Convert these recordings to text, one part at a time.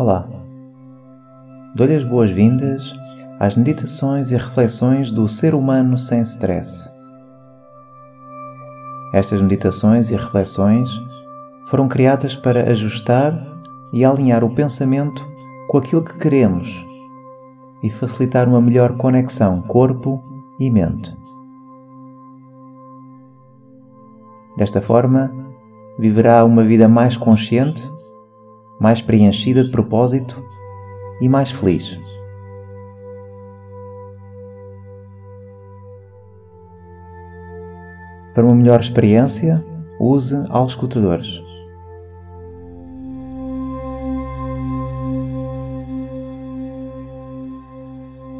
Olá! Dou-lhe as boas-vindas às meditações e reflexões do ser humano sem stress. Estas meditações e reflexões foram criadas para ajustar e alinhar o pensamento com aquilo que queremos e facilitar uma melhor conexão corpo e mente. Desta forma, viverá uma vida mais consciente mais preenchida de propósito e mais feliz. Para uma melhor experiência, use escutadores.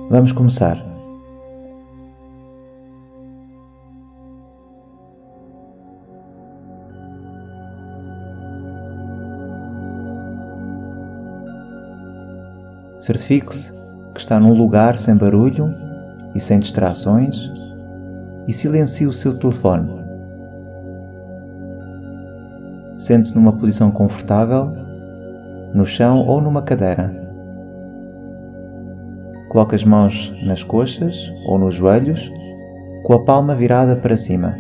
Vamos começar. Certifique-se que está num lugar sem barulho e sem distrações e silencie o seu telefone. Sente-se numa posição confortável, no chão ou numa cadeira. Coloque as mãos nas coxas ou nos joelhos, com a palma virada para cima.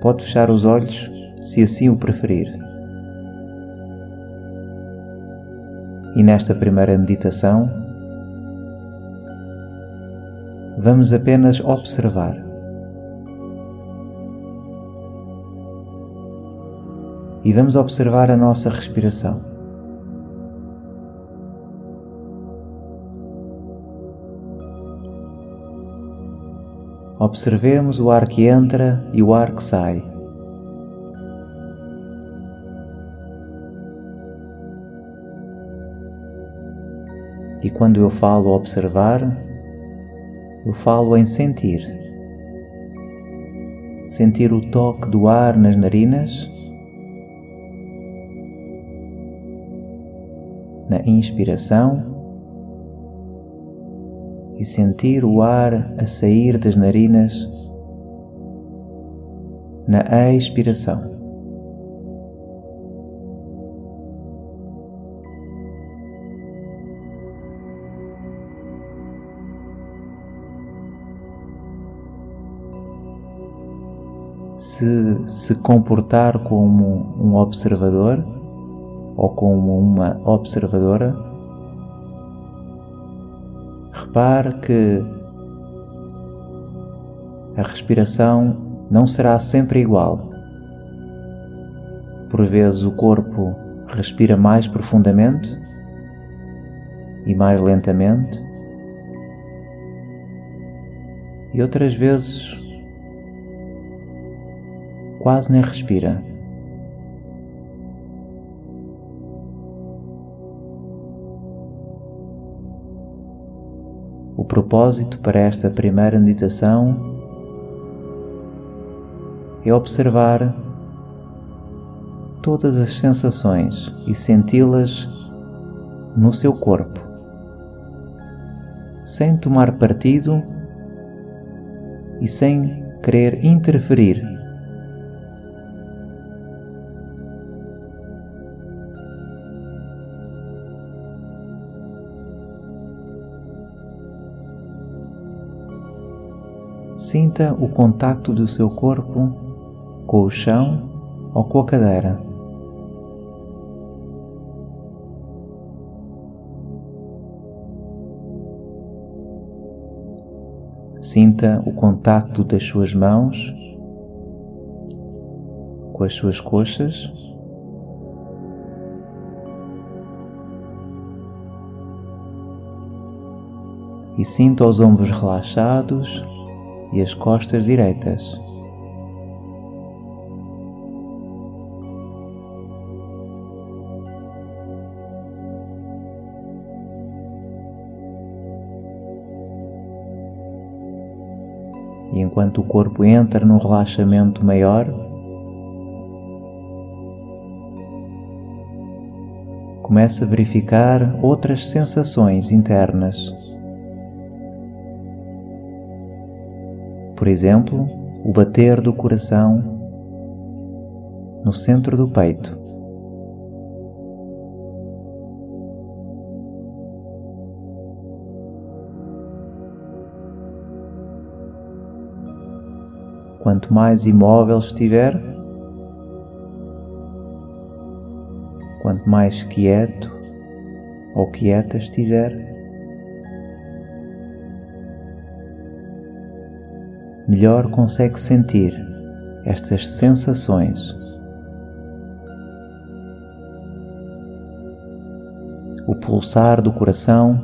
Pode fechar os olhos se assim o preferir. E nesta primeira meditação, vamos apenas observar. E vamos observar a nossa respiração. Observemos o ar que entra e o ar que sai. E quando eu falo observar, eu falo em sentir. Sentir o toque do ar nas narinas, na inspiração, e sentir o ar a sair das narinas na expiração. Se se comportar como um observador ou como uma observadora, repare que a respiração não será sempre igual. Por vezes o corpo respira mais profundamente e mais lentamente, e outras vezes quase nem respira. O propósito para esta primeira meditação é observar todas as sensações e senti-las no seu corpo, sem tomar partido e sem querer interferir Sinta o contacto do seu corpo com o chão ou com a cadeira. Sinta o contacto das suas mãos com as suas coxas. E sinta os ombros relaxados e as costas direitas. E enquanto o corpo entra num relaxamento maior, começa a verificar outras sensações internas. por exemplo, o bater do coração no centro do peito. Quanto mais imóvel estiver, quanto mais quieto ou quieta estiver, melhor consegue sentir estas sensações. O pulsar do coração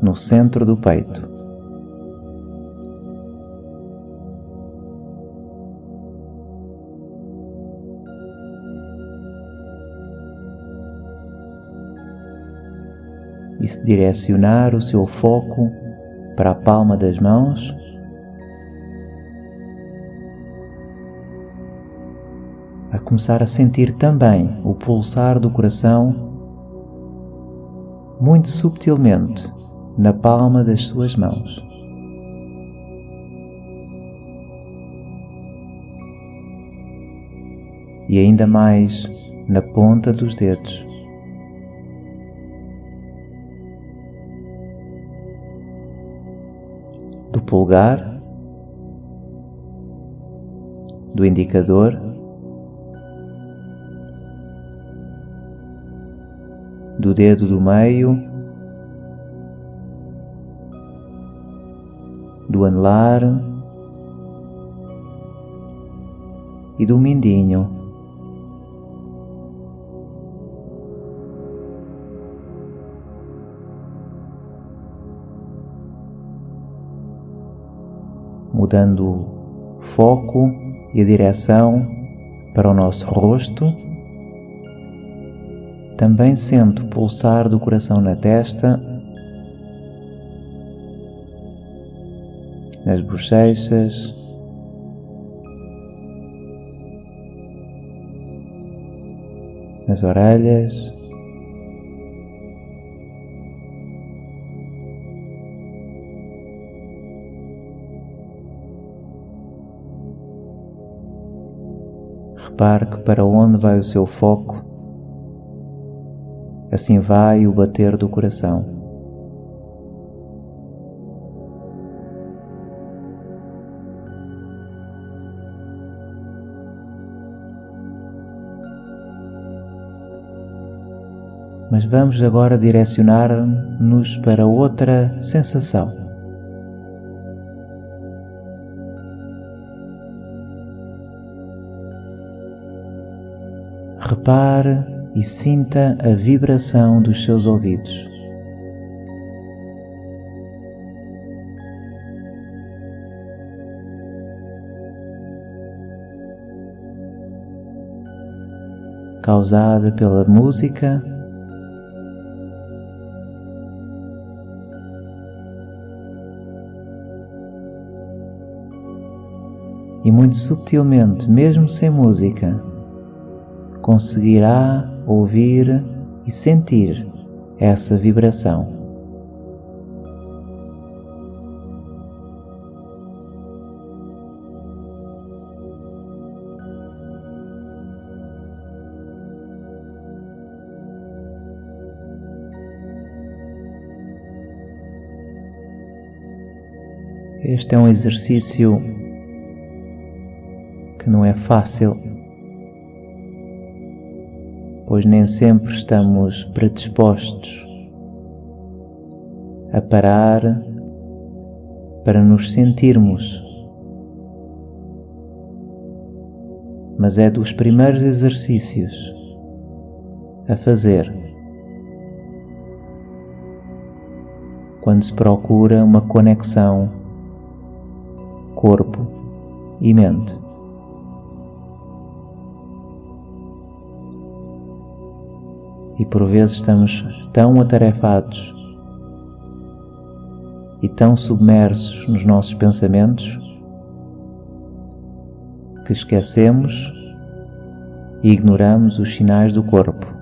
no centro do peito. E se direcionar o seu foco para a palma das mãos, a começar a sentir também o pulsar do coração muito subtilmente na palma das suas mãos. E ainda mais na ponta dos dedos. Do polegar, do indicador, do dedo do meio do anelar e do mindinho. Mudando foco e direção para o nosso rosto, também sento o pulsar do coração na testa nas bochechas, nas orelhas. Repare que para onde vai o seu foco, assim vai o bater do coração. mas vamos agora direcionar-nos para outra sensação. Repare e sinta a vibração dos seus ouvidos. Causada pela música e muito subtilmente, mesmo sem música, conseguirá ouvir e sentir essa vibração. Este é um exercício que não é fácil, pois nem sempre estamos predispostos a parar para nos sentirmos. Mas é dos primeiros exercícios a fazer quando se procura uma conexão corpo e mente. E por vezes estamos tão atarefados e tão submersos nos nossos pensamentos que esquecemos e ignoramos os sinais do corpo.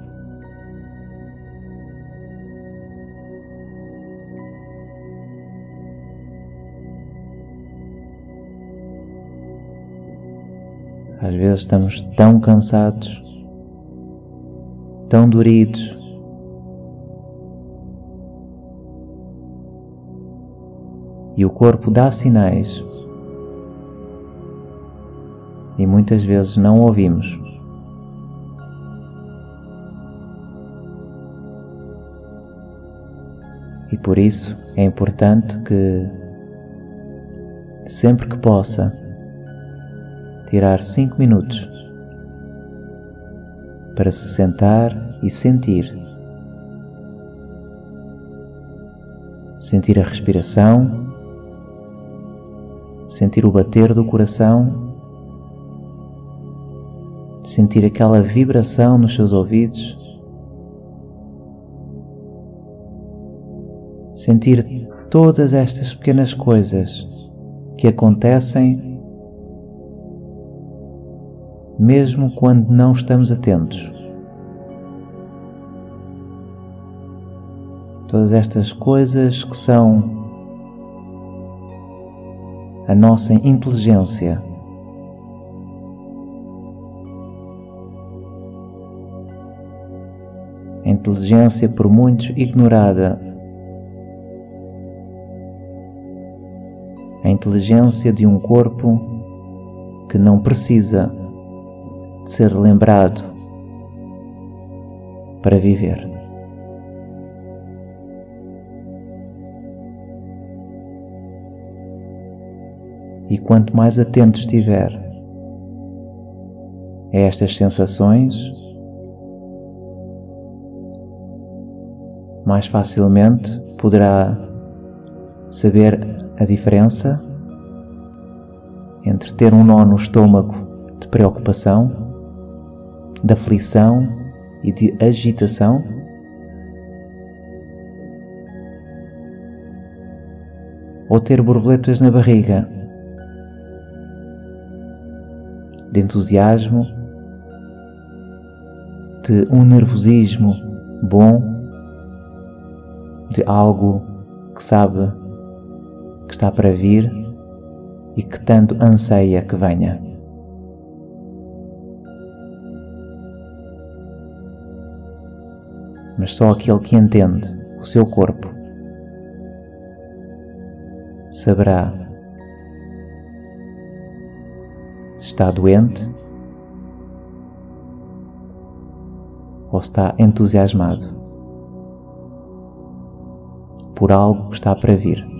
Às vezes estamos tão cansados tão doridos. E o corpo dá sinais e muitas vezes não ouvimos. E por isso é importante que, sempre que possa, tirar cinco minutos para se sentar e sentir. Sentir a respiração, sentir o bater do coração, sentir aquela vibração nos seus ouvidos, sentir todas estas pequenas coisas que acontecem mesmo quando não estamos atentos. Todas estas coisas que são a nossa inteligência. A inteligência por muitos ignorada. A inteligência de um corpo que não precisa ser lembrado para viver. E quanto mais atento estiver a estas sensações, mais facilmente poderá saber a diferença entre ter um nó no estômago de preocupação de aflição e de agitação? Ou ter borboletas na barriga de entusiasmo, de um nervosismo bom, de algo que sabe que está para vir e que tanto anseia que venha. Mas só aquele que entende o seu corpo saberá se está doente ou está entusiasmado por algo que está para vir.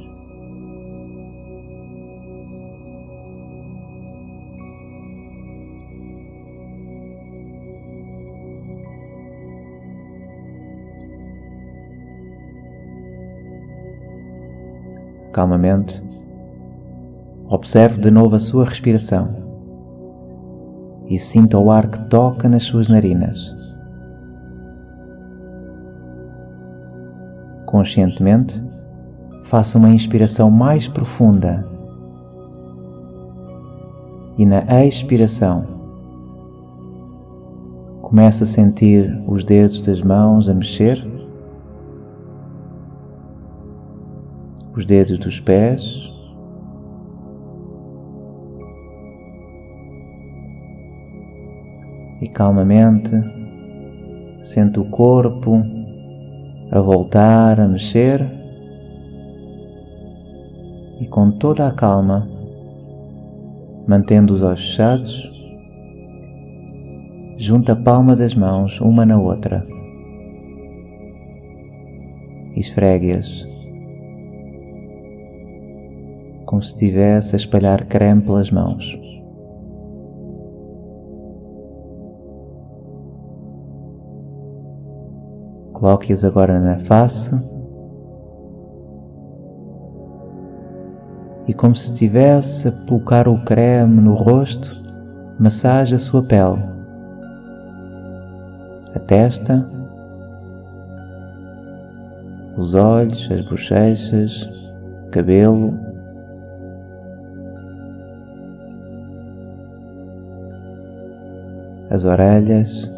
Calmamente, observe de novo a sua respiração e sinta o ar que toca nas suas narinas. Conscientemente, faça uma inspiração mais profunda. E na expiração comece a sentir os dedos das mãos a mexer os dedos dos pés. E calmamente sente o corpo a voltar a mexer e com toda a calma, mantendo os olhos fechados, junta a palma das mãos uma na outra. Esfregue-as como se estivesse a espalhar creme pelas mãos. Coloque-as agora na face. E, como se estivesse a colocar o creme no rosto, massage a sua pele, a testa, os olhos, as bochechas, cabelo as orelhas,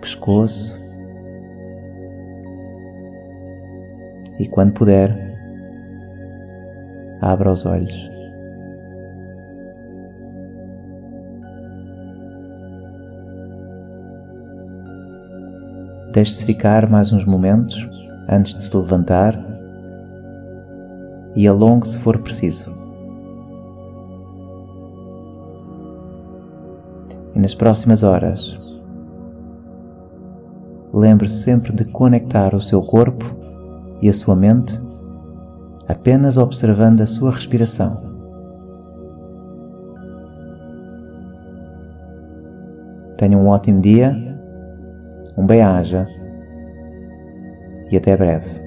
pescoço e quando puder, abra os olhos. Deixe-se ficar mais uns momentos antes de se levantar e alongue se for preciso. Nas próximas horas, lembre-se sempre de conectar o seu corpo e a sua mente apenas observando a sua respiração. Tenha um ótimo dia, um bem-aja e até breve.